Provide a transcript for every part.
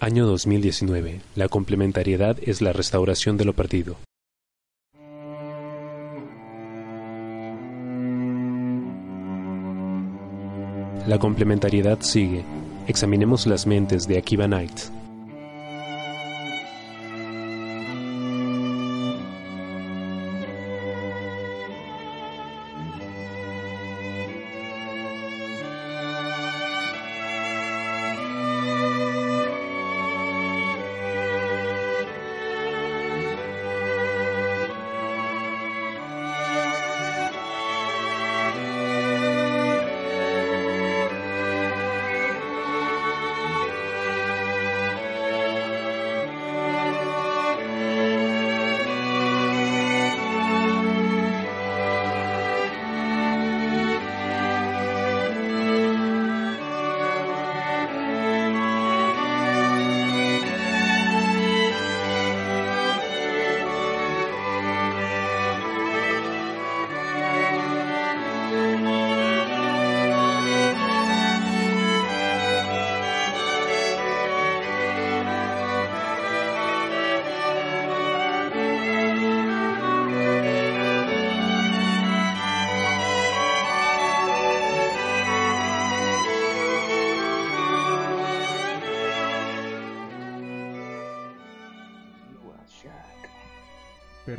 Año 2019. La complementariedad es la restauración de lo perdido. La complementariedad sigue. Examinemos las mentes de Akiva Knight.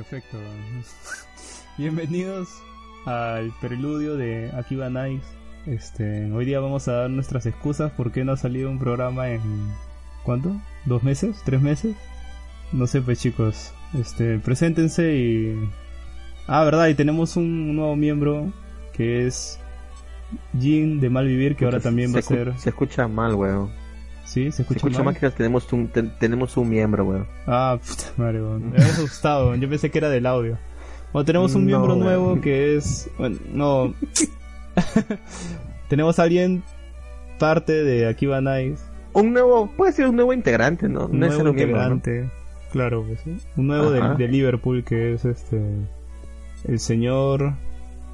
Perfecto. Bienvenidos al preludio de Akiba Nice. Este, hoy día vamos a dar nuestras excusas por qué no ha salido un programa en ¿cuánto? ¿Dos meses? ¿Tres meses? No sé, pues chicos, este, preséntense y ah, verdad, y tenemos un nuevo miembro que es Jin de Malvivir que ahora también va a ser. Se escucha mal, weón. Sí, se escucha, se escucha mal? que tenemos un, ten- tenemos un miembro, weón. Ah, puta madre, weón. me había asustado, yo pensé que era del audio. Bueno, tenemos un No, miembro weón. nuevo que es. Bueno, no. tenemos a alguien parte de Akiba Nice. Un nuevo, puede ser un nuevo integrante, ¿no? Un no es nuevo miembro, ¿no? integrante. Claro, pues sí. Un nuevo de, de Liverpool que es este. El señor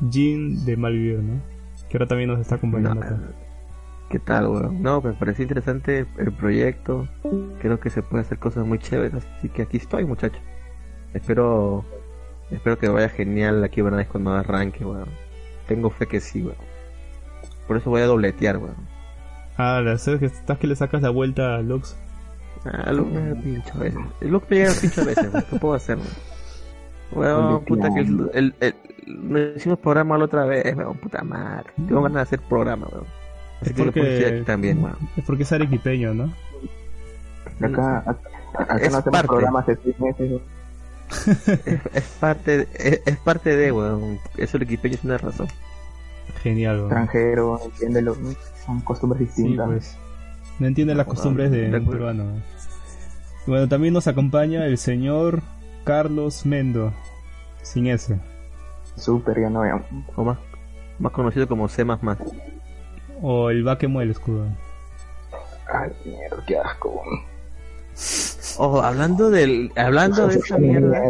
Jean de Malvivir, ¿no? Que ahora también nos está acompañando No, acá. ¿Qué tal, weón? No, me pareció interesante el proyecto. Creo que se puede hacer cosas muy chéveres. Así que aquí estoy, muchachos. Espero espero que vaya genial aquí a cuando arranque, weón. Tengo fe que sí, weón. Por eso voy a dobletear, weón. Ah, la que estás que le sacas la vuelta a Lux. Ah, lo me pincho a veces. Que me llega pincho a veces, weón. ¿Qué puedo hacer, weón? Weón, puta que el, el, el- hicimos programa la otra vez, weón, puta madre. Tengo ganas de hacer programa, weón. Es que porque- aquí también, weón. Es porque es arequipeño, ¿no? Acá, acá, acá Es no hacemos parte. programas de seis meses. ¿no? Es, es parte, es, es parte de, weón. Eso el equipeño es una razón. Genial, weón. Extranjero, entiéndelo. Son costumbres Sí, distintas. pues. No entiende las No, costumbres de peruano. Bueno, también nos acompaña el señor Carlos Mendo. Sin S. Súper, ya no vean. O más, más conocido como C. O el va que mueve el escudo. Ay, mierda, qué asco. Ojo, hablando del, hablando de esa mierda,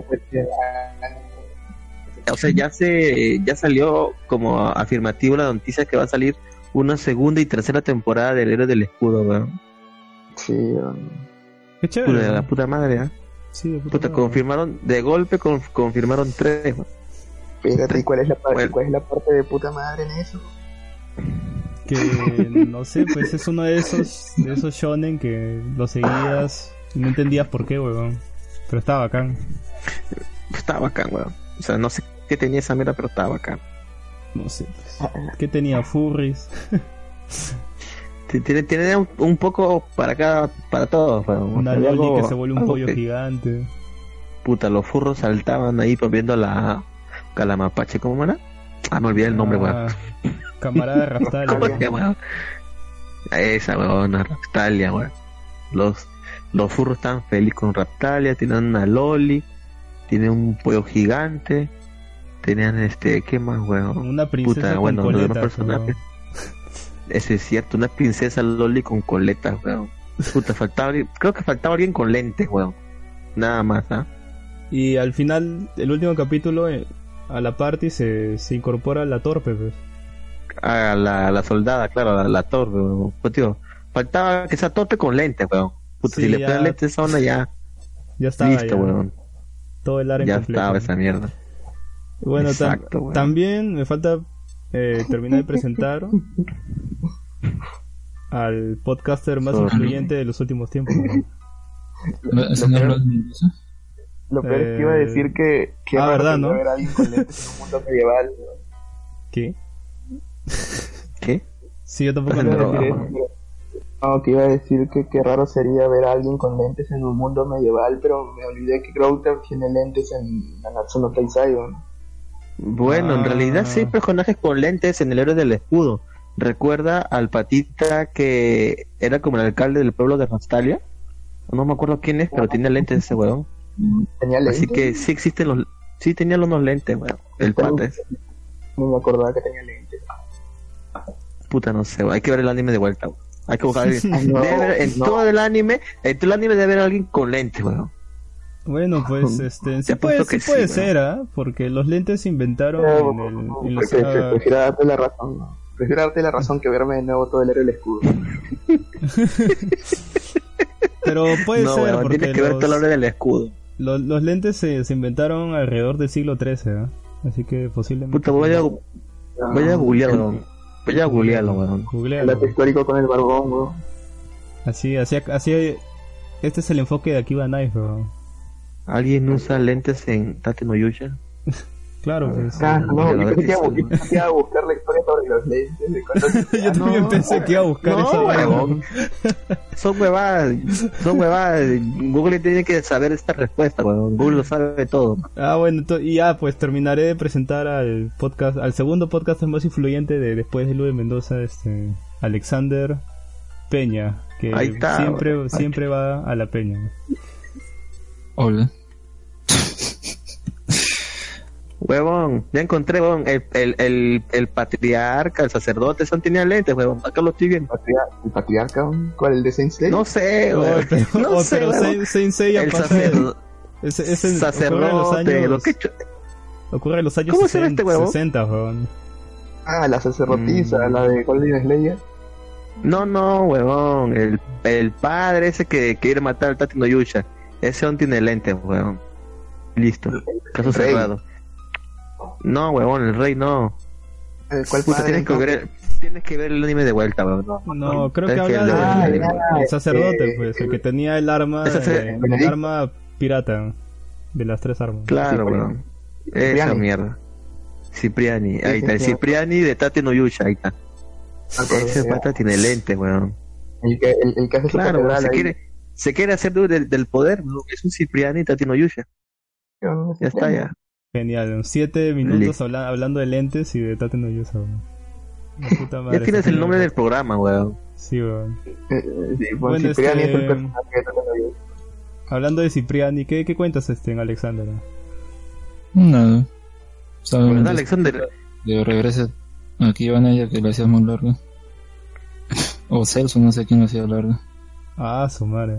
o sea, ya se, ya salió como afirmativo la noticia que va a salir una segunda y tercera temporada del Héroe del Escudo, weón. Sí, weón. Qué chévere. Puta, la puta madre, ¿ah? Sí, de puta Puta, madre. confirmaron, de golpe con- confirmaron tres, weón. Espérate, ¿y cuál es la parte, Bueno. cuál es la parte de puta madre en eso? Que no sé, pues es uno de esos, de esos shonen que lo seguías y no entendías por qué, weón. Pero estaba bacán. Estaba bacán, weón. O sea, no sé qué tenía esa mierda, pero estaba bacán. No sé, pues. ¿Qué tenía? Furries. Tiene, tiene un, un poco para cada, para todos, weón. Una loli algo- que se vuelve un algo pollo que- gigante. Puta, los furros saltaban ahí pues, viendo la calamapache, ¿cómo era? Ah, me olvidé el nombre, weón. Camarada Raftalia. ¿Cómo llama? Esa weona, Raptalia, weón. Los, los furros estaban felices con Raptalia, tenían una Loli, tienen un pollo gigante, tenían este, ¿qué más, weón? Una princesa Puta, con bueno, coletas, personajes. Eso es cierto, una princesa Loli con coletas, weón. Puta, faltaba creo que faltaba alguien con lentes, weón. Nada más, ¿ah? Y al final, el último capítulo, eh, a la party se, se incorpora la torpe, pues. A la, la soldada, claro, la, la torre, weón. Pues, tío, faltaba que sea torpe con lentes, weón. Puta, Sí, si le ponen lentes a esa onda ya, Ya estaba listo, ya. weón. Todo el área Ya completo. estaba esa mierda. Bueno, tam- Exacto, weón. también me falta eh, terminar de presentar al podcaster más Sorry. influyente de los últimos tiempos. ¿no? Lo peor es que iba a Eh, decir que, que ah, ¿verdad, que no? iba a haber alguien con lentes en un mundo medieval. ¿Qué? ¿Qué? Sí, yo tampoco No, lo no, no. No, que iba a decir que qué raro sería ver a alguien con lentes en un mundo medieval, pero me olvidé que Grouter tiene lentes en Nanatsu no. Bueno, en Ah. realidad sí hay personajes con lentes en el héroe del escudo. Recuerda al patita que era como el alcalde del pueblo de Rastalia. No me acuerdo quién es, pero tiene lentes ese weón. Tenía lentes. Así que sí existen los... Sí tenía unos lentes, weón. El pata. No me acordaba que tenía lentes. Puta, no sé. Hay que ver el anime de vuelta, weón. Hay que buscar a alguien. No, Debe haber- en no. todo el anime, en todo el anime debe haber alguien con lentes, weón. Bueno, pues este, sí puede, sí puede sí, ser, ¿ah? Porque los lentes se inventaron Pero, en, el, en los- pre- pre- ah, prefiero darte la razón. ¿no? Prefiero darte la razón que verme de nuevo todo el héroe del escudo. Pero puede no, ser, weón, porque tienes que ver los, todo el héroe del escudo. los, los lentes se, se inventaron alrededor del siglo XIII, ¿ah? Así que posiblemente... Puta, voy a, voy a googlearlo, weón. Voy a googlearlo, weón. El Googlealo. dato histórico con el barbón, weón. Así, así, así... Este es el enfoque de Akiba Knife, weón. ¿Alguien usa lentes en Tate no Yusha? Claro, pues. Ah, no, yo pensé que iba a buscar la historia sobre los lentes. De cuando... Yo también no, pensé que iba a buscar no, esa huevón. Son huevadas, son huevadas. Google tiene que saber esta respuesta. Google lo sabe todo. Ah, bueno, y ya, pues terminaré de presentar al podcast, al segundo podcast más influyente de después de Luis Mendoza, este, Alexander Peña, que Ahí está, siempre, siempre va a la Peña. Hola. Huevón, ya encontré, huevón. El, el, el, el patriarca, el sacerdote, son tenían lentes, huevón. Acá lo estoy viendo. ¿El patriarca? weón? ¿Cuál? ¿El de Saint Seiya? No sé, huevón. pero, No oh, sé, pero huevón. Saint- Seiya El sacerdote, ese- ese ocurre en los sacerdote, años, lo que ocurre en los años ¿Cómo se llama 60, este huevón? 60, weón. Ah, la sacerdotisa, Mm. la de Golden Slayer. No, no, huevón. El, el padre ese que quiere matar al Tati no Yusha. Ese aún tiene lentes, huevón. Listo. Caso rey. cerrado. No, huevón, el rey no. Eh, ¿Cuál Puta, padre? tienes que, ver, tienes que ver el anime de vuelta, weón. No, No, creo que habla Ah, del el el sacerdote, eh, pues, el que tenía el arma, el- eh, el arma pirata de las tres armas. Claro, weón. Esa Cipriani. mierda. Cipriani, ahí está. El. Cipriani de Tate no Yusha, ahí está. Acuerdo, Ese ya. pata tiene lentes, weón. El que, el, el que hace su Claro, weón, catedral se ahí. quiere, se quiere hacer del, del poder, weón. Es un Cipriani Tate no Yusha. Ya está, ya. Genial, siete minutos Listo. habla- hablando de lentes y de Tate no Yusa, weón. La puta madre, Ya tienes el nombre del programa, weón. Sí, weón. Eh, eh, sí, pues, Bueno, Cipriani este- es el personaje de Tokyo Ghoul. Hablando de Cipriani, ¿qué, qué cuentas este en Alexander? Nada. Solamente ¿Verdad, Alexander? De regreso aquí van ella que lo hacía muy largo. o Celso, no sé quién lo hacía largo. Ah, su madre.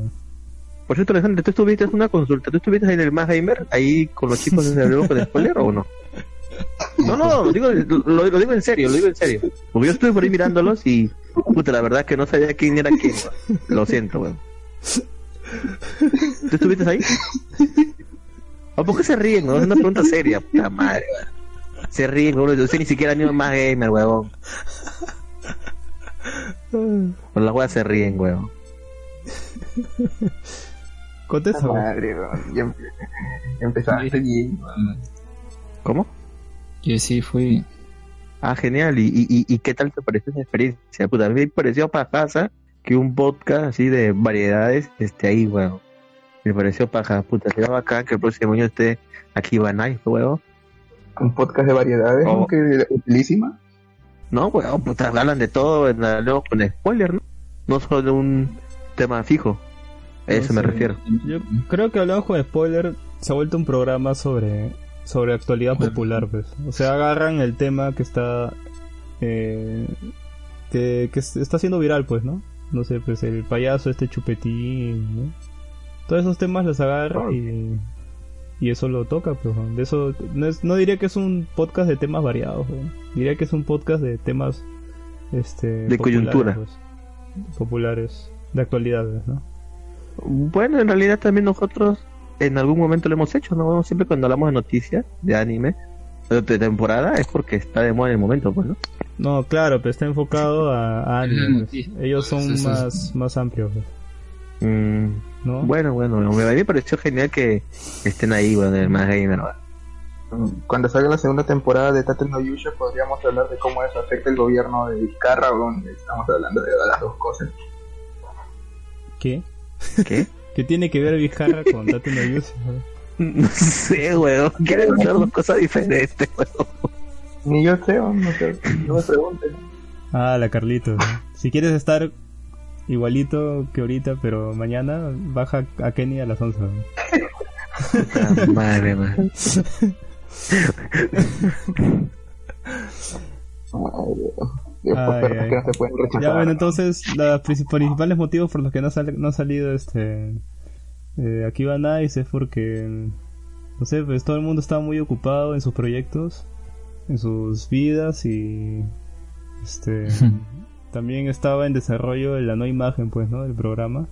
Por cierto, Alexander, ¿tú estuviste en una consulta? ¿Tú estuviste ahí en el Más Gamer? ¿Ahí con los chicos de grupo de spoiler o no? No, no, lo digo, lo, lo digo en serio, lo digo en serio. Porque yo estuve por ahí mirándolos y, puta, la verdad es que no sabía quién era quién. weón. Lo siento, weón. ¿Tú estuviste ahí? ¿O por qué se ríen? weón? Es una pregunta seria, puta madre, weón. Se ríen, weón. Yo sé ni siquiera ni Más Gamer, weón. Con las weas se ríen, weón. Contesta. Madre, empezaste bien. ¿Cómo? Y sí fui. Ah, genial. ¿Y, y, y- qué tal te pareció esa experiencia? Puta, a mí me pareció pajaza que un podcast así de variedades esté ahí, weón. Me pareció paja, puta. Sería bacán que el próximo año esté aquí Banay, weón. Un podcast de variedades, Oh. ¿no? que utilísima. No, weón, puta, hablan de todo, luego con spoiler, ¿no? No solo de un tema fijo. A eso me refiero. Yo creo que hablamos con spoiler, se ha vuelto un programa sobre sobre actualidad Bueno. popular, pues. O sea, agarran el tema que está eh, que, que está siendo viral, pues, ¿no? No sé, pues el payaso, este chupetín, ¿no? Todos esos temas los agarra y y eso lo toca, pues. ¿no? De eso no, es- no diría que es un podcast de temas variados, ¿no? diría que es un podcast de temas este De populares, coyuntura. pues. populares, de actualidades, ¿no? Bueno, en realidad también nosotros en algún momento lo hemos hecho, ¿no? Siempre cuando hablamos de noticias, de anime, de temporada, es porque está de moda en el momento, pues, ¿no? No, claro, pero está enfocado a, a anime. pues. Ellos son Sí, sí, sí. más, más amplios, pues, Mm, ¿no? bueno, bueno, me- me pareció genial que estén ahí, bueno, en el más gamer, ¿no? Cuando salga la segunda temporada de Tate no Yusha podríamos hablar de cómo eso afecta el gobierno de Vizcarra, donde estamos hablando de las dos cosas. ¿Qué? ¿Qué? ¿Qué tiene que ver Vizcarra con no Yushi? No sé, weón. Quieren hacer dos cosas diferentes, weón. Ni yo sé, no sé, no me pregunten. Ah, la Carlitos. ¿no? Si quieres estar igualito que ahorita, pero mañana baja a Kenny a las 11. ¿no? Puta madre, man. Dios, Ay, ofertas ay. que no se pueden rechazar. Ya, bueno, entonces, los principales motivos por los que no, sale- no ha salido este. Eh, aquí va Nice es porque. No sé, pues todo el mundo estaba muy ocupado en sus proyectos, en sus vidas y. Este. también estaba en desarrollo la nueva imagen, pues, ¿no? Del programa.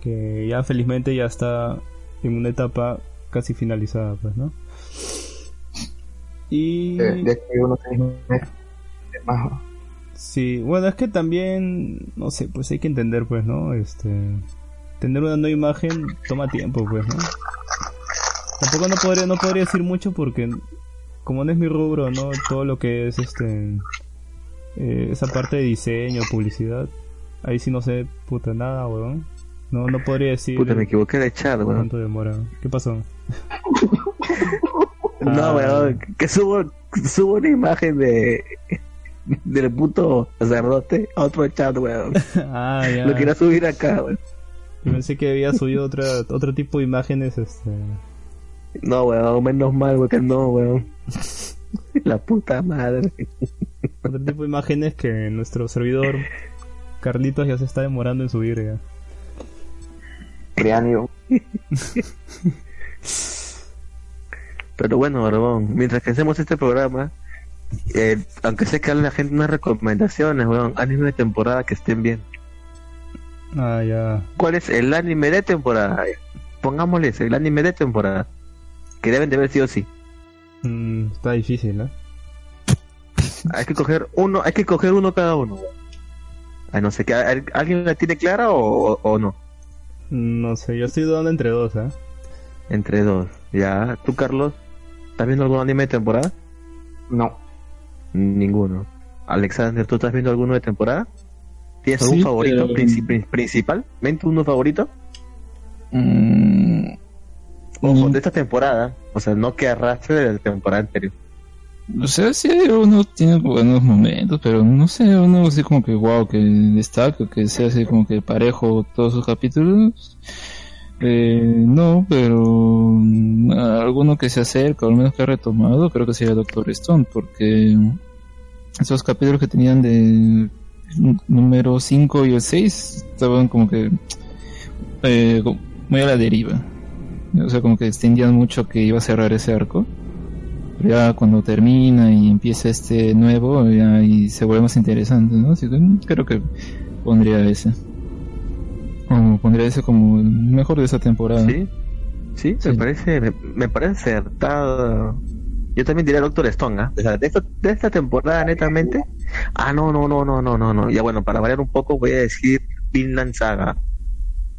Que ya felizmente ya está en una etapa casi finalizada, pues, ¿no? Y. De, de aquí unos seis meses más. Sí, bueno, es que también, no sé, pues hay que entender, pues, ¿no? Este, tener una nueva imagen toma tiempo, pues, ¿no? Tampoco no podría, no podría decir mucho porque, como no es mi rubro, ¿no? Todo lo que es, este, eh, esa parte de diseño, publicidad, ahí sí no sé, puta, nada, weón. No, no podría decir Puta, me equivoqué de chat, weón. cuánto demora. ¿Qué pasó? No, Ah. weón. Que subo, subo una imagen de. Del puto sacerdote a otro chat, weón. ah, ya. Lo quería subir acá, weón. Yo pensé que había subido otra, otro tipo de imágenes, este... No, weón, menos mal, weón, que no, weón. La puta madre. Otro tipo de imágenes que nuestro servidor Carlitos ya se está demorando en subir ya. Criáneo. Pero bueno, Barbón, mientras que hacemos este programa, eh, aunque sé que a la gente unas recomendaciones, weón, anime de temporada que estén bien. Ah, ya. ¿Cuál es el anime de temporada? Pongámosle ese, el anime de temporada. Que deben de ver sí o sí. Mm, está difícil, ¿no? Hay que coger uno, hay que coger uno cada uno. Ay, no sé, ¿que ¿al- ¿alguien la tiene clara o, o- o no? No sé, yo estoy dudando entre dos, ¿eh? Entre dos. Ya, ¿tú, Carlos? ¿Estás viendo algún anime de temporada? No. Ninguno. Alexander, ¿tú estás viendo alguno de temporada? ¿Tienes algún Sí, favorito pero- princi- pri- principal? ¿Mente uno favorito? Mm, Ojo, Mm. de esta temporada. O sea, no que arrastre de la temporada anterior. O sea, sí, uno tiene buenos momentos, pero no sé, uno así como que wow, que destaca, que sea así como que parejo todos sus capítulos. Eh, no, pero mm, alguno que se acerca, o al menos que ha retomado, creo que sería Doctor Stone, porque esos capítulos que tenían de número 5 y el 6 estaban como que eh, muy a la deriva. O sea, como que extendían mucho que iba a cerrar ese arco. Pero ya cuando termina y empieza este nuevo, ya y se vuelve más interesante, ¿no? Así que creo que pondría ese. O pondría ese como el mejor de esa temporada. ¿Sí? Sí, Sí. me parece, me, me parece acertado. Yo también diría Doctor Stone, ¿ah? De esta, de esta temporada, netamente. Ah, no, no, no, no, no, no, no. Ya bueno, para variar un poco, voy a decir Vinland Saga.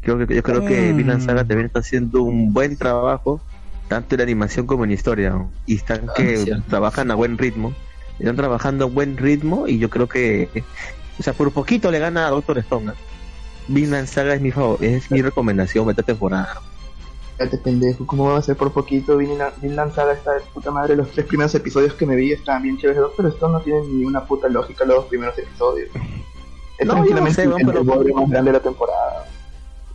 Creo que, yo creo que. Vinland Saga también está haciendo un buen trabajo, tanto en animación como en historia. ¿no? Y están Ah, que trabajan a buen ritmo. Están trabajando a buen ritmo y yo creo que, o sea, por poquito le gana a Doctor Stone. ¿ah? Vinland Saga es mi favor, es mi recomendación de esta temporada. Cállate, pendejo. ¿Cómo va a ser por poquito? Vinland Saga está de puta madre. Los tres primeros episodios que me vi estaban bien chéveres. Pero esto no tiene ni una puta lógica los dos primeros episodios. Es No, tranquilamente yo no sé, el pero- más grande de la temporada.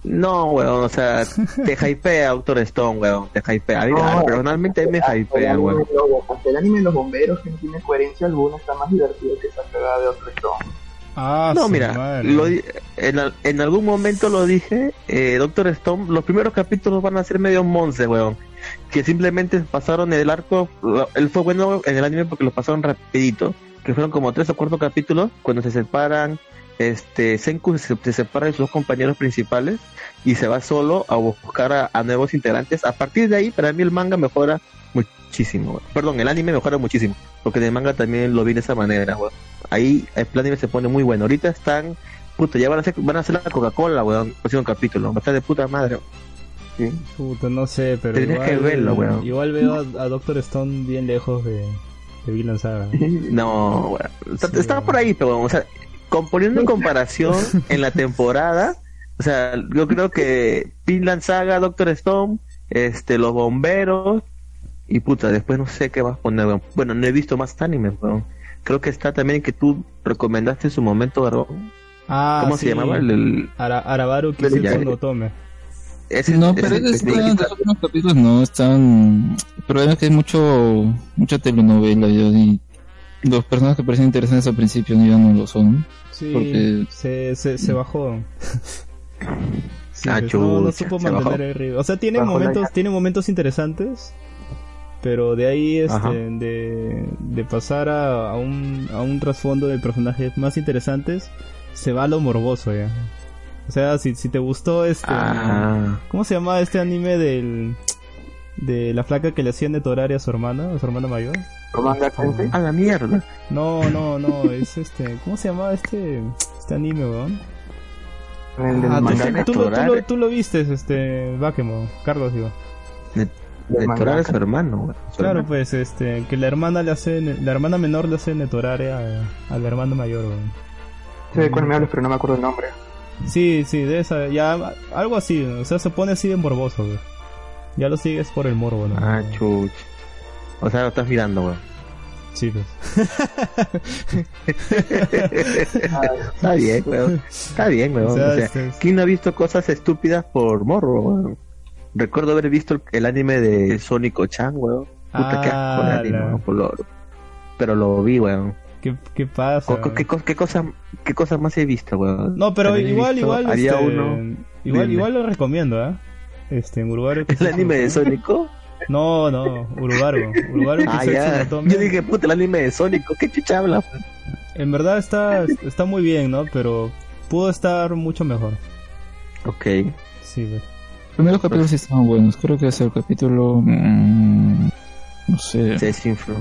No, weón, o sea, te hypea Doctor Stone, weón, te hypea. A mí, No, a- personalmente me hypea, weón. hasta el anime de los bomberos que no tiene coherencia alguna está más divertido que esa cagada de otro Stone. Ah, No, mira, lo en, en algún momento lo dije, eh, Doctor Stone, los primeros capítulos van a ser medio monce, weón. Que simplemente pasaron el arco, él fue bueno en el anime porque lo pasaron rapidito, que fueron como tres o cuatro capítulos, cuando se separan este Senku se, se separa de sus dos compañeros principales y se va solo a buscar a, a nuevos integrantes. A partir de ahí, para mí el manga mejora muchísimo. weón. Perdón, el anime mejora muchísimo. Porque en el manga también lo vi de esa manera, weón. Ahí el anime se pone muy bueno. Ahorita están, puta, ya van a hacer, van a hacer la Coca-Cola, weón. Próximo capítulo. Va a estar de puta madre. Sí. Puta, no sé, pero igual, que verlo, weón. igual veo a, a Doctor Stone bien lejos de, de Vinland Saga. No, weón. Sí, weón. por ahí, pero, o sea, con- poniendo en comparación en la temporada, o sea, yo creo que Finland Saga, Doctor Stone, este, los bomberos, y puta, después no sé qué vas a poner, weón. Bueno, no he visto más anime, weón. Creo que está también que tú recomendaste en su momento, ¿verdad? Ah, ¿Cómo sí. se llamaba? El, el- Ara, Arabaru Kisetsu no Tome. ese- No, ese- pero es, ese- últimos capítulos no están. El problema es que hay mucho, mucha telenovela ya, y los personajes que parecen interesantes al principio ya no lo son. Sí, Porque- se, se, se bajó. Sí, Ah, no, no supo se mantener bajó. el ritmo. O sea, tiene momentos, tiene momentos interesantes, pero de ahí este, de, de pasar a, a un, a un trasfondo de personajes más interesantes, se va a lo morboso ya. O sea, si, si te gustó este... Ah, ¿Cómo se llama este anime del... De la flaca que le hacían de Torare a su hermana, a su hermana mayor? Tensei. a la mierda. No, no, no, es este... ¿Cómo se llama este, este anime, weón? El del Ah, tú, tú lo, tú, lo, tú lo viste, este, Bakemo, Carlos, digo. Torare es su hermano. Su Claro, hermano. pues, este, que la hermana le hace, la hermana menor le hace netorare a, a la hermana mayor, weón. Sé de cuál me hablas, pero no me acuerdo el nombre. Sí, sí, de esa, ya, algo así, o sea, se pone así de morboso, weón. Ya lo sigues por el morbo, ¿no? Ah, chuch. O sea, lo estás mirando, weón. Sí, pues. Está bien, weón. Está bien, weón. O O sea, este- ¿quién no ha visto cosas estúpidas por morro, weón? Recuerdo haber visto el, el anime de Sonic Chan, weón. Puta, qué asco Ah, anime, la- weón, lo- Pero lo vi, weón. ¿Qué, qué pasa? ¿Qué, co- qué cosa, ¿Qué cosa más he visto, weón? No, pero También igual, visto- igual, Había este, uno... igual, Dime. igual lo recomiendo, ¿eh? Este, en Uruguay. ¿El anime de Sonic? No, no, Uruguay. Uruguay Ah, ya. Yo dije, puta, el anime de Sonic. ¿Qué chucha habla? En verdad está, está muy bien, ¿no? Pero pudo estar mucho mejor. Ok. Sí, pues. Los primeros capítulos sí estaban buenos. Creo que es el capítulo. mm, no sé. Se desinfló.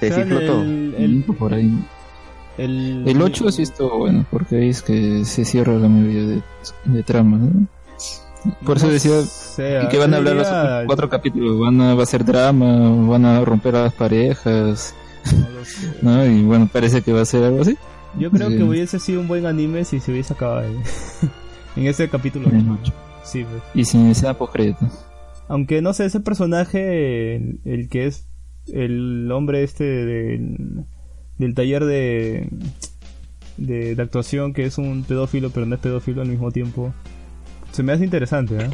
Se sea, desinfló todo. el, el, por ahí. el, El 8 sí estuvo bueno, porque ahí es que se cierra la mayoría de, de tramas, ¿no? Por eso decía sé, ¿Y qué van a hablar los cuatro capítulos? ¿Van a, ¿Va a ser drama? ¿Van a romper a las parejas? no lo sé. ¿No? Y bueno, parece que va a ser algo así. Yo creo Sí. que hubiese sido un buen anime si se hubiese acabado ahí. en ese capítulo. En el ocho. Sí, pues. Y sin escena post-crédito. Aunque no sé, ese personaje, el, el que es el hombre este del, del taller de, de, de actuación, que es un pedófilo, pero no es pedófilo al mismo tiempo, se me hace interesante, ¿eh?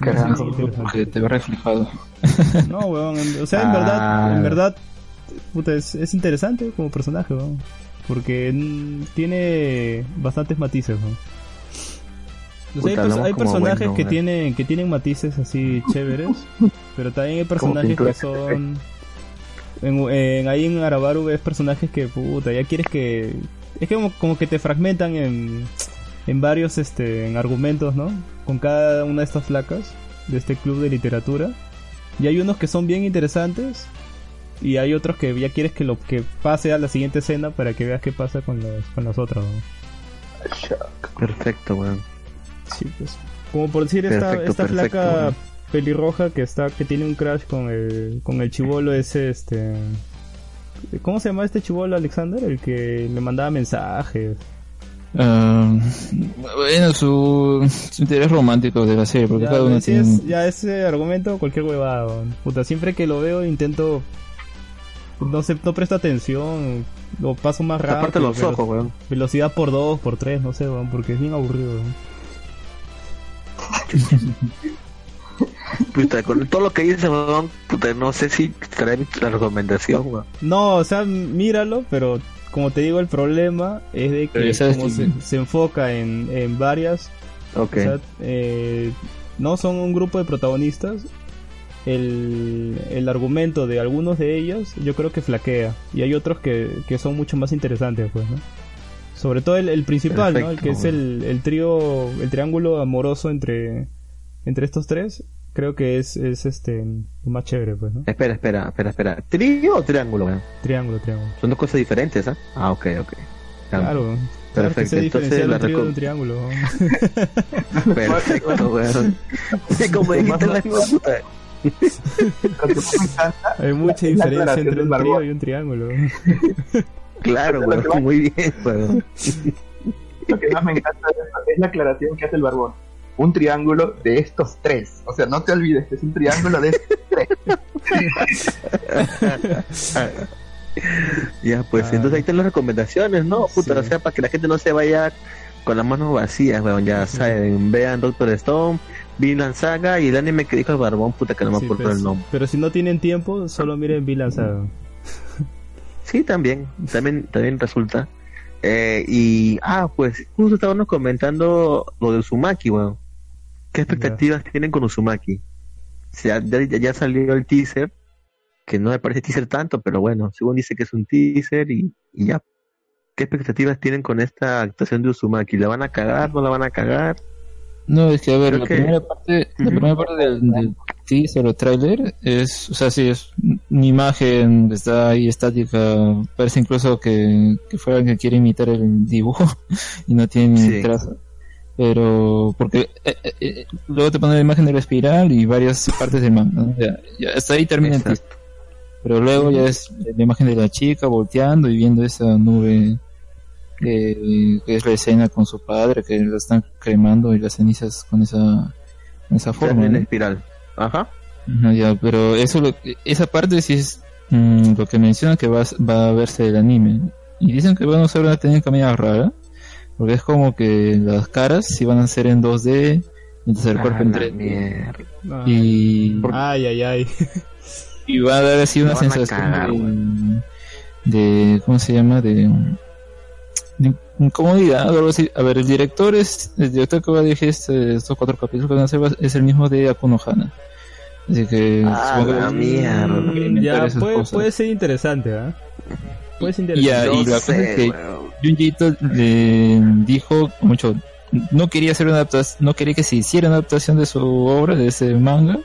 Carajo. Porque te ve reflejado. No, weón, en- o sea, en Ah. verdad, en verdad, puta, es, es interesante como personaje, weón. Porque tiene bastantes matices, weón. Sea, hay, pers- personajes bueno, que tienen que tienen matices así chéveres, pero también hay personajes que son en, en- ahí en Arabaru ves personajes que puta, ya quieres que es que como, como que te fragmentan en en varios este en argumentos, ¿no? Con cada una de estas flacas de este club de literatura. Y hay unos que son bien interesantes y hay otros que ya quieres que lo que pase a la siguiente escena para que veas qué pasa con los con los otros. ¿no? Perfecto, weón. Sí, pues. Como por decir esta, Perfecto, esta perfecto, flaca bueno. pelirroja que está que tiene un crash con el con el chivolo ese este ¿Cómo se llama este chivolo Alexander? El que le mandaba mensajes. Bueno, su, su interés romántico de la serie, porque Ya, cada uno tiene... es- ya ese argumento cualquier huevada. weón. Puta, siempre que lo veo intento no sé, no presto atención, lo paso más rápido. Aparte los ojos, weón. Velocidad por dos, por tres, no sé, weón, porque es bien aburrido. weón. Puta, con todo lo que dice, weón, puta, no sé si trae la recomendación, weón. No, o sea, míralo, pero como te digo, el problema es de que como que- se, se enfoca en, en varias, Ok. o sea, eh, no son un grupo de protagonistas, el, el argumento de algunos de ellos yo creo que flaquea, y hay otros que, que son mucho más interesantes, pues, ¿no? Sobre todo el, el principal, ¿no? El que es el, el trío, el triángulo amoroso entre, entre estos tres. Creo que es, es este, más chévere, pues, ¿no? Espera, espera, espera, espera. ¿Trío o triángulo, weón? Triángulo, triángulo. Son dos cosas diferentes, ¿ah? Ah, ok, ok. Claro. Claro que Perfecto, diferenciar entonces la un trío de un triángulo. ¿no? Perfecto, weón. Sí, como dijiste la misma puta. Que Hay mucha diferencia entre un trío y un triángulo. Claro, weón. Muy bien, weón. Lo que más me encanta de esto es la aclaración que hace el barbón. Un triángulo de estos tres. O sea, no te olvides que es un triángulo de estos tres. Ya, pues Ah. entonces ahí están las recomendaciones, ¿no? Puta, Sí. o sea, para que la gente no se vaya con las manos vacías, weón. Ya saben, vean Doctor Stone, Vinland Saga y el anime que dijo el Barbón, puta, que no me Sí, acuerdo pues, el nombre. Pero si no tienen tiempo, solo miren Vinland Saga. Sí, también, también, también resulta. Eh, y, ah, pues justo estábamos comentando lo de Uzumaki, weón. ¿Qué expectativas tienen con Uzumaki? O sea, ya, ya- ya salió el teaser, que no me parece teaser tanto, pero bueno, según dice que es un teaser y, y ya. ¿Qué expectativas tienen con esta actuación de Uzumaki? ¿La van a cagar? ¿No la van a cagar? No, es que a ver, Creo la que- primera parte, la primera parte del, del teaser o trailer es, o sea, sí, es una imagen, está ahí estática, parece incluso que, que fuera alguien que quiere imitar el dibujo y no tiene Sí. trazo. Pero, porque eh, eh, eh, luego te pone la imagen de la espiral y varias partes del manga, ¿no? Ya- ya hasta ahí termina el teaser. Pero luego ya es la imagen de la chica volteando y viendo esa nube que, es la escena con su padre que la están cremando y las cenizas con esa, con esa forma. en ¿no? espiral. Ajá. Ajá, ya, pero eso lo que- esa parte sí es mm, lo que menciona que va, a- va a verse el anime. Y dicen que van a usar una técnica media rara, porque es como que las caras sí van a ser en 2D, mientras el cuerpo Ah, en la 3D. mierda. Y, Ay, ay, ay. y va a dar así una sensación cagar, de, de- ¿cómo se llama? De incomodidad o algo así. A ver, el director es, el director que va a dirigir este- estos cuatro capítulos que van a hacer es el mismo de Akuno Hana. Así que Ah, la mierda. inventar Ya, puede, puede ser interesante, ¿ah? Puede ser Y ya, interesante. y la cosa es que weón. Junji Ito le dijo mucho no quería hacer una adaptación no quería que se hiciera una adaptación de su obra de ese manga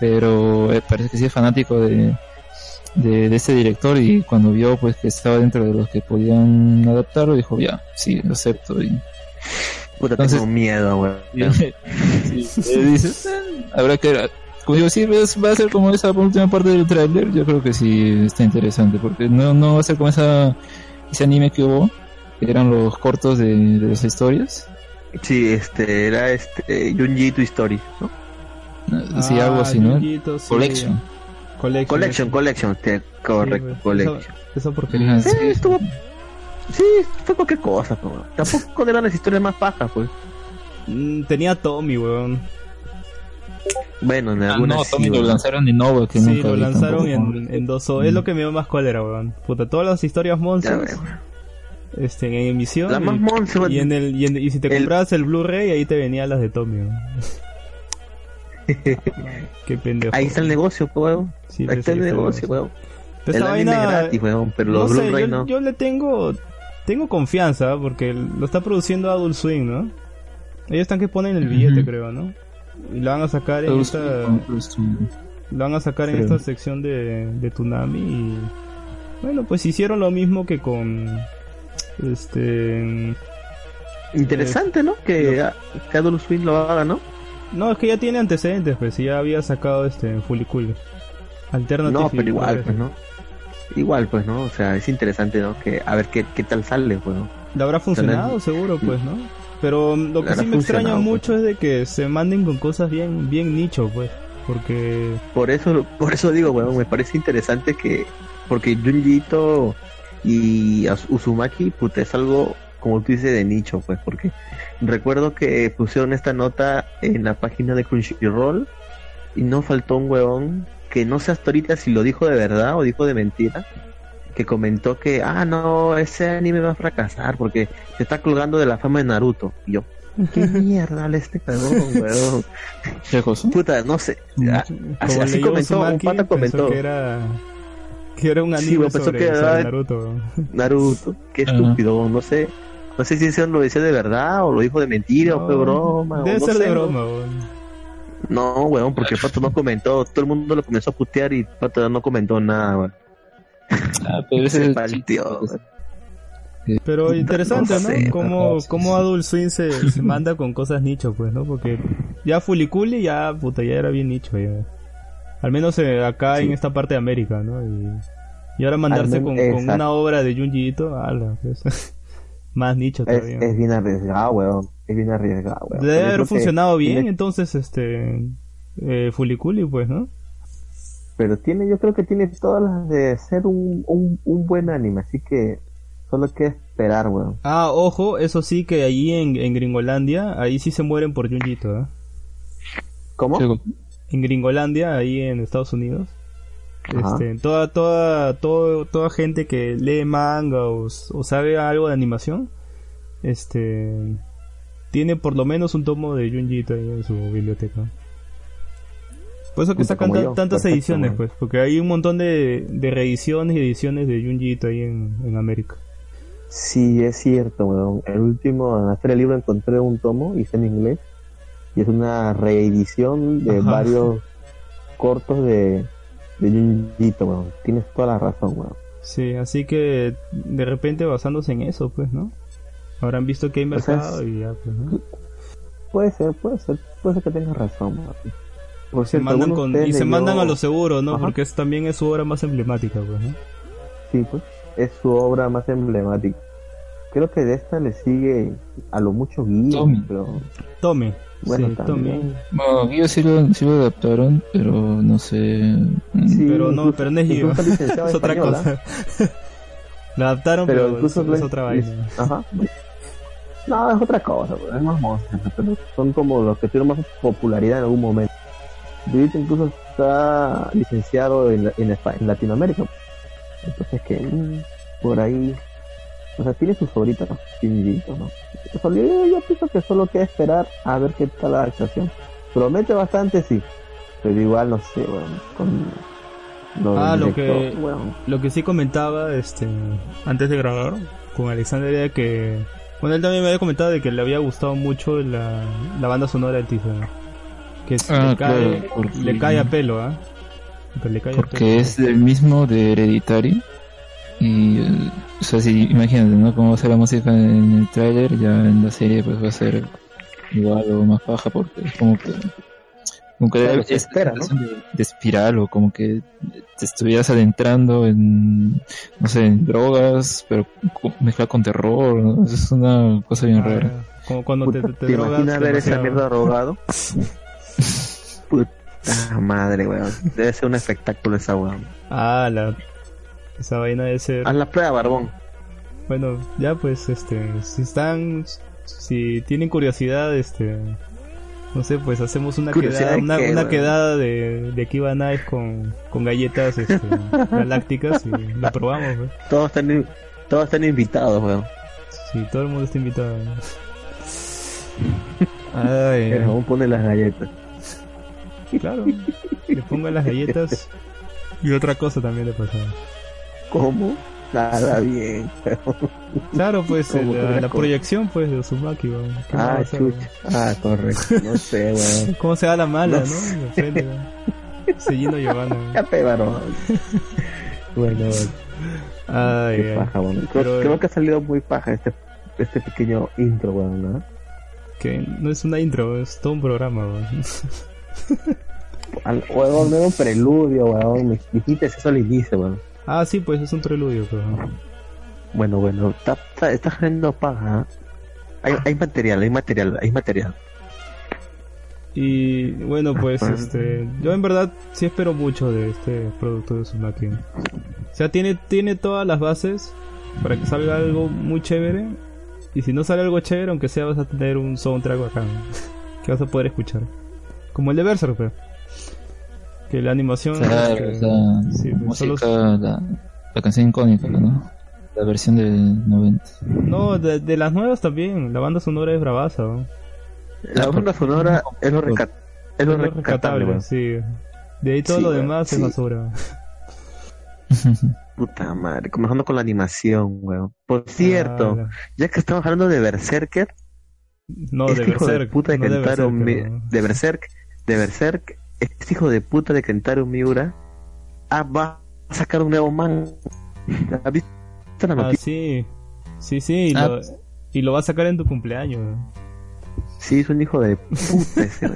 pero eh, parece que sí es fanático de, de de este director y cuando vio pues que estaba dentro de los que podían adaptarlo dijo ya sí lo acepto y, Puta, Entonces- tengo miedo, sí, eh, dices "Eh, habrá que como digo, sí, ves- va a ser como esa última parte del tráiler, yo creo que sí está interesante, porque no, no va a ser como esa, ese anime que hubo, que eran los cortos de, de las historias. Sí, este, era este, Junji Ito Story, ¿no? Sí, Ah, algo así, ¿no? Sí. Collection. Collection. Collection. Collection, sí, correcto, Sí, Collection. Esa, esa porquería. Sí, sí. estuvo... Sí, fue cualquier cosa, pues. Tampoco eran las historias más pajas, pues. Mm, tenía Tommy, weón. Bueno, en Ah, algunas no, sí, Tommy lo weón. lanzaron en Nova, que Sí, nunca lo vi lanzaron en, en 2O. Es Mm. lo que me dio más cólera, weón. Puta, todas las historias veo. este, en emisión. La más y, monse, y, en el, y, en- y si te el- comprabas el Blu-ray, ahí te venían las de Tommy, weón. Qué pendejo. Ahí está el negocio, weón. Sí, Ahí está el negocio, weón. Pero El esta anime vaina- gratis, weón, pero no los sé, Blu-ray yo, no. yo le tengo tengo confianza porque lo está produciendo Adult Swing, ¿no? Ellos están que ponen el billete, creo, ¿no? Y lo van a sacar en esta lo van a sacar en esta sección de, de Tsunami y bueno, pues hicieron lo mismo que con este Interesante, ¿no? Que, que Adult Swim lo haga, ¿no? No, es que ya tiene antecedentes, pues ya había sacado este Cool. Alternative No, pero igual, pues, ¿no? Igual, pues, ¿no? O sea, es interesante, ¿no? Que a ver qué, qué tal sale, pues, ¿no? Le habrá funcionado, seguro, pues, ¿no? Pero mm, lo que sí me extraña mucho es de que se manden con cosas bien, bien nicho, pues. Porque Por eso, por eso digo, weón, me parece interesante que, porque Junji Ito y Uzumaki, puta, es algo, como tú dices, de nicho, pues, porque recuerdo que pusieron esta nota en la página de Crunchyroll y no faltó un weón que no sé hasta ahorita si lo dijo de verdad o dijo de mentira, que comentó que, ah, no, ese anime va a fracasar porque se está colgando de la fama de Naruto. Y yo, ¿qué mierda le este cagón, weón? ¿Qué cosa? Puta, no sé. Ah, Así, así comentó, un pata comentó. que era que era un Sí, anime pensó sobre, que sobre era- Naruto. Naruto, qué estúpido, no sé. No sé si eso lo decía de verdad o lo dijo de mentira o fue broma. o Debe no ser sé, de broma, weón. No, weón, porque Pato no comentó. Todo el mundo lo comenzó a putear y Pato no comentó nada, weón. Ah, pero ese Se es el partió, pues. Pero interesante, no ¿no? sé, Cómo, cómo sí. Adult Swim se, se manda con cosas nicho, pues, ¿no? Porque ya Fuliculi ya, puta, ya era bien nicho, ya. Al menos eh, acá Sí. en esta parte de América, ¿no? Y, y ahora mandarse con, una obra de Junji Ito, ala, pues, más nicho Es, todavía. es bien arriesgado, weón. Es bien arriesgado, weón. Debe haber funcionado bien, tiene- entonces, este, eh, Fuliculi, pues, ¿no? pero tiene, yo creo que tiene todas las de ser un, un, un buen anime, así que solo hay que esperar, weón. Ah, ojo, eso sí que allí en, en Gringolandia, ahí sí se mueren por Junji Ito, ¿eh? ¿Cómo? En Gringolandia, ahí en Estados Unidos. Este, toda, toda, todo, toda gente que lee manga o, o sabe algo de animación, este, tiene por lo menos un tomo de Junji ahí en su biblioteca. Por eso que sacan yo. tantas Perfecto, ediciones, pues, porque hay un montón de, de reediciones y ediciones de Junji ahí en, en América. Sí, es cierto, weón. El último, en hacer el libro encontré un tomo y está en inglés. Y es una reedición de Ajá. varios cortos de, de Junjito, weón. Tienes toda la razón, weón. Sí, así que de repente basándose en eso, pues, ¿no? Habrán visto que hay O sea, mercado es- y ya, pues, ¿no? Puede ser, puede ser, puede ser que tengas razón, weón. Por Se cierto, mandan ¿alguno de con, ustedes y se mandan a lo seguro, ¿no? Ajá. Porque es, también es su obra más emblemática, pues, ¿no? Sí, pues, es su obra más emblemática. Creo que de esta le sigue a lo mucho guía, Tommy. pero Tome. Bueno, sí, también. Bueno, Guido sí lo, sí lo adaptaron, pero no sé. Sí, Pero no, pero no es licenciado es otra español, cosa. La adaptaron, pero, pero incluso es, no es otra vaina. Ajá. No, es otra cosa, pues, es más monstruos, pero son como los que tuvieron más popularidad en algún momento. Vivito incluso está licenciado en, la- en, en Latinoamérica. Entonces que mm, por ahí, o sea, tiene sus favoritas, ¿no? ¿no? Solo- Yo, yo pienso que solo queda esperar a ver qué tal la adaptación. Promete bastante, sí, pero igual no sé, con lo Ah, lo que-. Lo que sí comentaba este antes de grabar con Alexander era que. Bueno, él también me había comentado de que le había gustado mucho la, la banda sonora del teaser. Que es- Ah, le, cae, claro, le cae a pelo, ¿ah? Que le cae a Porque pelo. es el mismo de Hereditary. Y, eh, o sea, si imagínate, ¿no? Cómo va a ser la música en el tráiler, ya en la serie pues va a ser igual o más baja porque es como que... Como que Claro, es se espera, ¿no? de, de espiral o como que te estuvieras adentrando en, no sé, en drogas, pero mezclado con terror, ¿no? Es una cosa bien Ah, rara. Como cuando te, Puta, te, te ¿Te drogas imaginas ver esa mierda drogado? Puta madre, weón. Debe ser un espectáculo esa weón. Ah, la. Esa vaina de ser. Haz la prueba, barbón. Bueno, ya pues, este, si están, si tienen curiosidad, este, no sé, pues hacemos una ¿Curiosidad quedada, una, qué, una weón? quedada de, de Akiba Knife con, con galletas, este, galácticas y lo probamos, pues. Todos están, todos están invitados, weón. Sí, todo el mundo está invitado. Ay, El jabón pone las galletas. claro, le pongo las galletas y otra cosa también le pasaba. ¿Cómo? Nada bien. Claro, pues, ¿Cómo que la, proyección, pues, de Uzumaki, weón. ¿Qué más va a ah, chucha. Ah, correcto. No sé, weón. ¿Cómo se da la mala, No no? De frente, ¿no? Seguindo Giovanna. Ya. Bueno. Ay, Qué ay. paja, weón. Creo, Pero- creo que ha salido muy paja este, este pequeño intro, weón, ¿no? Que no es una intro, es todo un programa, weón. Al, weón, no era un preludio, weón. Me dijiste eso al inicio, weón. Ah, sí, pues es un preludio, pero. Bueno, bueno, está, está, está generando paja. ¿eh? Hay, hay material, hay material, hay material. Y bueno, pues Ajá. este. Yo en verdad sí espero mucho de este producto de Uzumaki. O sea, tiene, tiene todas las bases para que salga algo muy chévere. Y si no sale algo chévere, aunque sea, vas a tener un soundtrack bacán que vas a poder escuchar. Como el de Berserk, pues. Que la animación. Claro, sí, pues, solo- música, la, la canción icónica, ¿no? La versión del 90. No, de, de las nuevas también. La banda sonora es bravaza, ¿no? La banda sonora es lo, recat es lo Es lo rescatable, weón. sí. De ahí todo Sí, lo demás es sí. basura. Puta madre, comenzando con la animación, weón. Por cierto, Ah, ya que estamos hablando de Berserker, no, de este hijo de Berserk. puta de no de de Berserk, de Berserk, este hijo de puta de Kentaro Miura ah, va a sacar un nuevo manga. ¿Has visto la Ah, noticia? sí. Sí, sí. Y, Ah. lo, y lo va a sacar en tu cumpleaños. Sí, es un hijo de puta ese.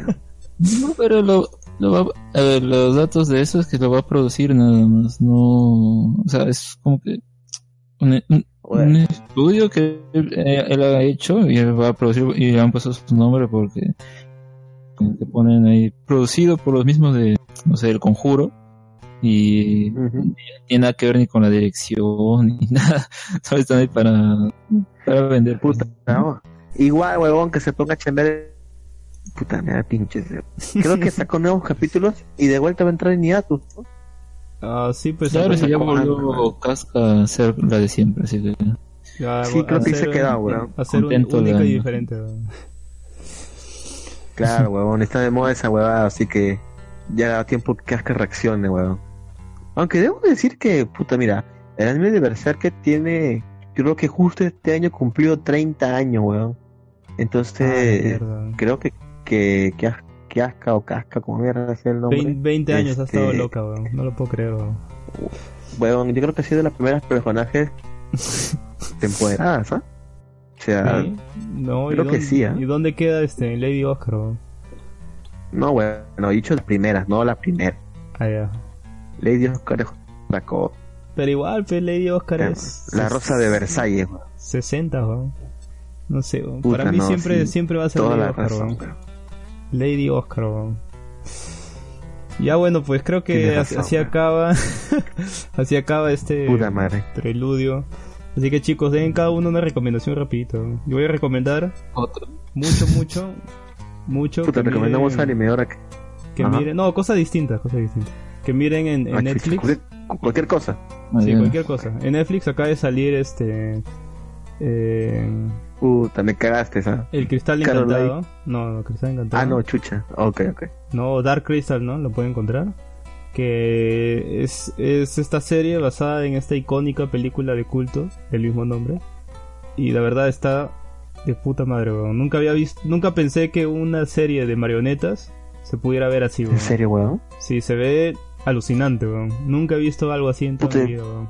No, pero lo, lo va, a ver, los datos de eso es que lo va a producir nada más, no, o sea, es como que un, un- un estudio que él, eh, él ha hecho y él va a producir y le han puesto su nombre porque te ponen ahí producido por los mismos de, no sé, el conjuro y Ujú. no tiene nada que ver ni con la dirección ni nada, solo están ahí para, para vender. Puta, no. Igual, huevón, que se ponga a chambear. Puta, me da pinches. Creo que sacó nuevos capítulos y de vuelta va a entrar en hiatus. ¿no? Ah, sí, pues. Claro, ahora si ya volvió Casca a ser la de siempre, así que... ya Sí, creo que se un- weón. Hacer un, Contento única y diferente. weón. Claro, huevón, está de moda esa huevada, así que ya da tiempo que Casca reaccione, huevón. Aunque debo decir que, puta, mira, el anime de Berserker tiene, yo creo que justo este año cumplió 30 años, huevón. Ah, Entonces, mierda. creo que, que, que, o Casca, como mierda es el nombre. Vein- 20 años ha Este- estado loca, weón. No lo puedo creer, weón. Huevón, yo creo que ha sido de las primeras personajes empoderadas, ¿ah? Sea, Sí. No, ¿y creo que dónde- sí, ¿ah? ¿Y dónde queda este Lady Oscar, no, bueno, he dicho las primeras, no la primera. Ah, ya. Lady Oscar es otra cosa. Pero igual, pues Lady Oscar es. La rosa de Versalles, weón. 60, weón. No sé. Puta, Para mí no, siempre, sí. siempre va a ser Toda Lady la Oscar, razón, weón. weón. Lady Oscar. Ya bueno, pues creo que así, razón, así weón. acaba. así acaba este Puta madre. preludio. Así que chicos, den cada uno una recomendación rapidito. Yo voy a recomendar Otro. mucho, mucho, mucho. Puta, que recomendamos miren- anime ahora que. Que Ajá. miren, no, cosas distintas, cosas distintas. Que miren en, en Ah, Netflix. Cualquier, cualquier cosa. Ah, Sí, cualquier cosa. En Netflix acaba de salir este. eh, Puta, me cagaste, esa. el Cristal. Encantado. No, no, Cristal Encantado. Ah, no, chucha. Ok, ok. No, Dark Crystal, ¿no? Lo pueden encontrar. Que es, es esta serie basada en esta icónica película de culto del mismo nombre. Y la verdad está de puta madre, weón. Nunca había visto, nunca pensé que una serie de marionetas se pudiera ver así, weón. ¿En serio, weón? Sí, se ve alucinante, weón. Nunca he visto algo así en toda mi vida, weón.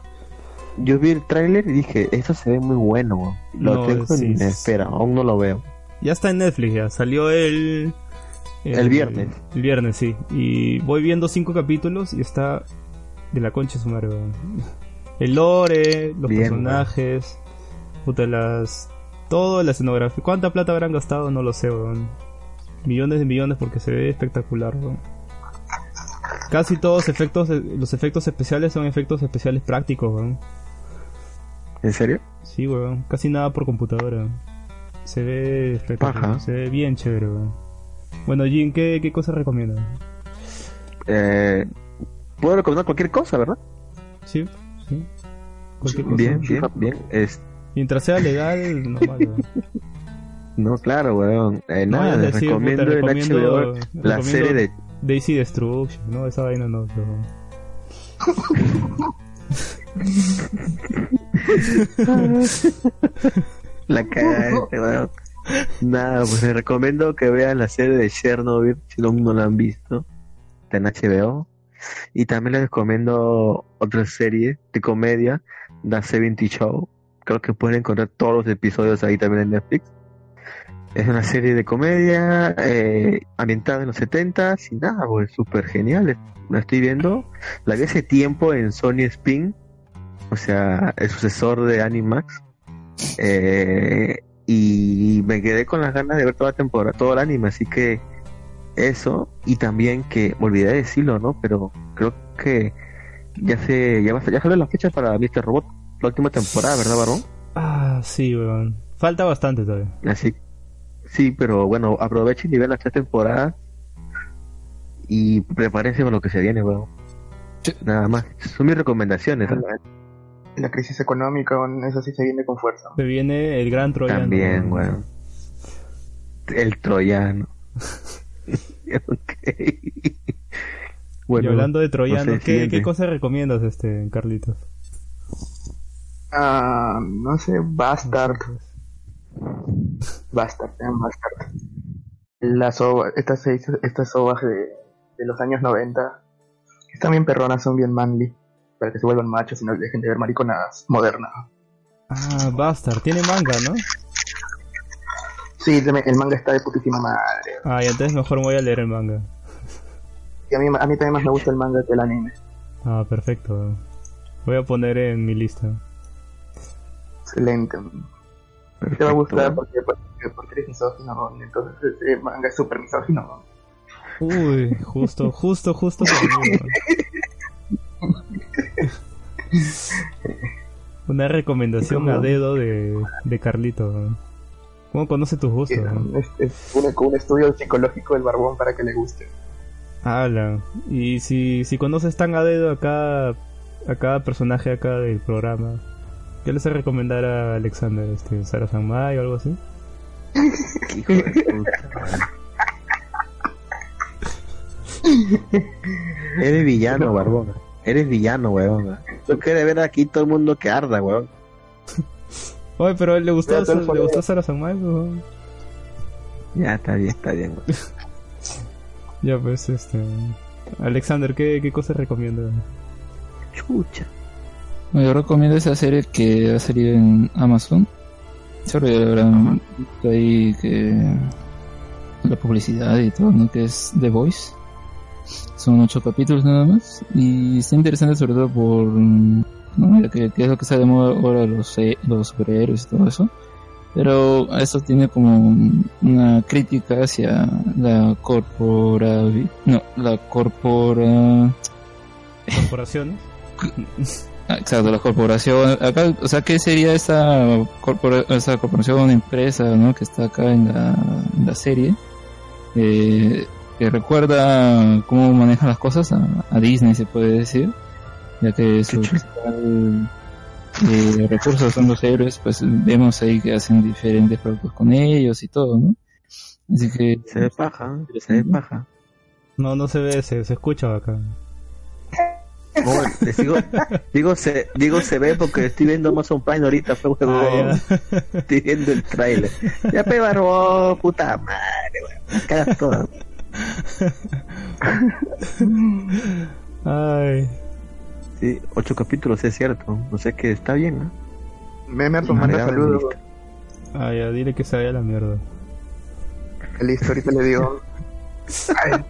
Yo vi el tráiler y dije, esto se ve muy bueno, weón. Lo No, tengo sí, en espera, aún no lo veo. Ya está en Netflix, ya. Salió el... El viernes. El viernes, sí. Y voy viendo cinco capítulos y está de la concha su madre, weón. El lore, los Bien, personajes, puta, las... Todo, la escenografía. ¿Cuánta plata habrán gastado? No lo sé, weón. Millones de millones porque se ve espectacular, weón. Casi todos efectos, los efectos especiales son efectos especiales prácticos, weón. ¿En serio? Sí, weón. Casi nada por computadora. Se ve espectacular. Paja. Se ve bien chévere, weón. Bueno, Jin, ¿qué, qué cosa recomiendas? Eh, Puedo recomendar cualquier cosa, ¿verdad? Sí, sí. Cualquier cosa. Bien, bien, bien. Es... Mientras sea legal, normal, weón. No, claro, weón. Eh, No nada, decir, recomiendo recomiendo- HBO la serie de... Daisy Destruction, no, esa vaina no, pero... La cagaste, weón. Nada, pues les recomiendo que vean la serie de Chernobyl, si aún no la han visto. Está en HBO. Y también les recomiendo otra serie de comedia, The 70 Show. Creo que pueden encontrar todos los episodios ahí también en Netflix. Es una serie de comedia eh, ambientada en los 70 y nada, pues súper genial. La estoy viendo. La vi hace tiempo en Sony Spin, o sea, el sucesor de Animax. Eh, y me quedé con las ganas de ver toda la temporada, todo el anime, así que eso, y también que, me olvidé de decirlo, ¿no? Pero creo que ya se, ya va a, ya sale la fecha para Mr. Robot, la última temporada, ¿verdad, Barón? Ah, sí, weón. Falta bastante todavía. Así, sí, pero bueno, aprovechen y vean las tres temporadas y prepárense con lo que se viene, weón. Sí. Nada más, son mis recomendaciones. ¿no? La crisis económica, eso sí se viene con fuerza. Se viene el gran troyano. También, weón. El troyano. Ok. y hablando de troyano, no sé, ¿qué. ¿qué cosa recomiendas, este, Carlitos? Ah, no sé, Bastard. Bastard, se llama Bastard. Las ovas, estas, seis- estas ovas de, de los años 90, que están bien perronas, son bien manly, para que se vuelvan machos y no dejen de ver mariconadas modernas. Ah, Bastard, tiene manga, ¿no? Sí, el manga está de putísima madre. Ah, y entonces mejor me voy a leer el manga. Y a mí, a mí también más me gusta el manga que el anime. Ah, perfecto. Voy a poner en mi lista. Excelente. Te va a gustar porque, porque, porque eres misógino, ¿no? entonces ese manga es súper misógino. ¿no? Uy, justo, justo, justo conmigo. Una recomendación a dedo de, de Carlito. ¿Cómo conoce tus gustos? Es, es un, un estudio psicológico del barbón para que le guste. Ala. Y si, si conoces tan a dedo a cada, a cada personaje acá del programa, ¿qué les recomendar a Alexander? Este, ¿Sara Sanmai o algo así? Hijo de puta. Eres villano, barbón. Eres villano, weón. Tú quieres ver aquí todo el mundo que arda, weón. Oye, pero a él le gustó, le follow. gustó Sara Sanmai, pues, weón. Ya, está bien, está bien, weón. Ya, pues, este. Alexander, ¿qué, qué cosas recomiendas? Chucha. Yo recomiendo esa serie que ha salido en Amazon. Habrán visto ahí que la publicidad y todo, ¿no? Que es The Voice. Son ocho capítulos nada más. Y está interesante sobre todo por... ¿no? Ya que, que es lo que está de moda ahora los, eh, los superhéroes y todo eso. Pero esto tiene como una crítica hacia la corpora... No, la corpora... ¿Corporaciones? Ah, Exacto, la corporación. Acá, o sea, ¿qué sería esa, corpora, esa corporación, empresa, ¿no? Que está acá en la, en la serie. Eh, que recuerda cómo manejan las cosas a, a Disney, se puede decir. Ya que su principal eh, recurso son los héroes, pues vemos ahí que hacen diferentes productos con ellos y todo, ¿no? Así que... Se ve paja, ¿eh? se ve paja. No, no se ve, se, se escucha acá. Les digo, digo, se, digo se ve porque estoy viendo Amazon Prime ahorita, fue. Ah. Estoy viendo el trailer. Ya pe barbón, puta madre, weón. Cagas todas. Ay. Sí, ocho capítulos, es cierto. No sé que está bien, ¿no? Memer, manda saludos. Ah, ya, dile que se vaya la mierda. Listo, ahorita le digo. Ay,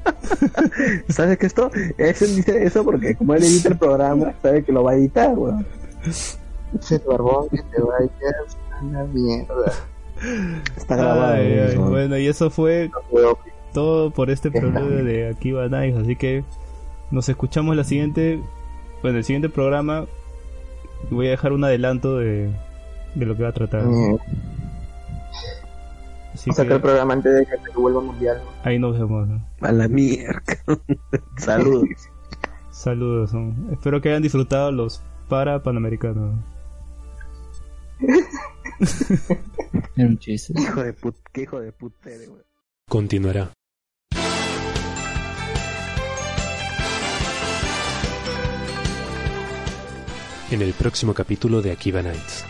¿Sabes que esto? Eso dice eso porque como él edita el programa, sabe que lo va a editar, weón. ese barbón que te vayas a la mierda. Está grabado. Ay. Bueno, y eso fue todo por este bien. de Aquí va Nice. Así que nos escuchamos la siguiente. Bueno, el siguiente programa. Voy a dejar un adelanto de, de lo que va a tratar. eh, Así Saca el programa antes de que se vuelva mundial. ahí nos vemos. ¿no? A la mierda. Saludos. Saludos. ¿no? Espero que hayan disfrutado los para panamericanos. Era un chiste. hijo de put, qué hijo de puta. Continuará. En el próximo capítulo de Akiva Nights.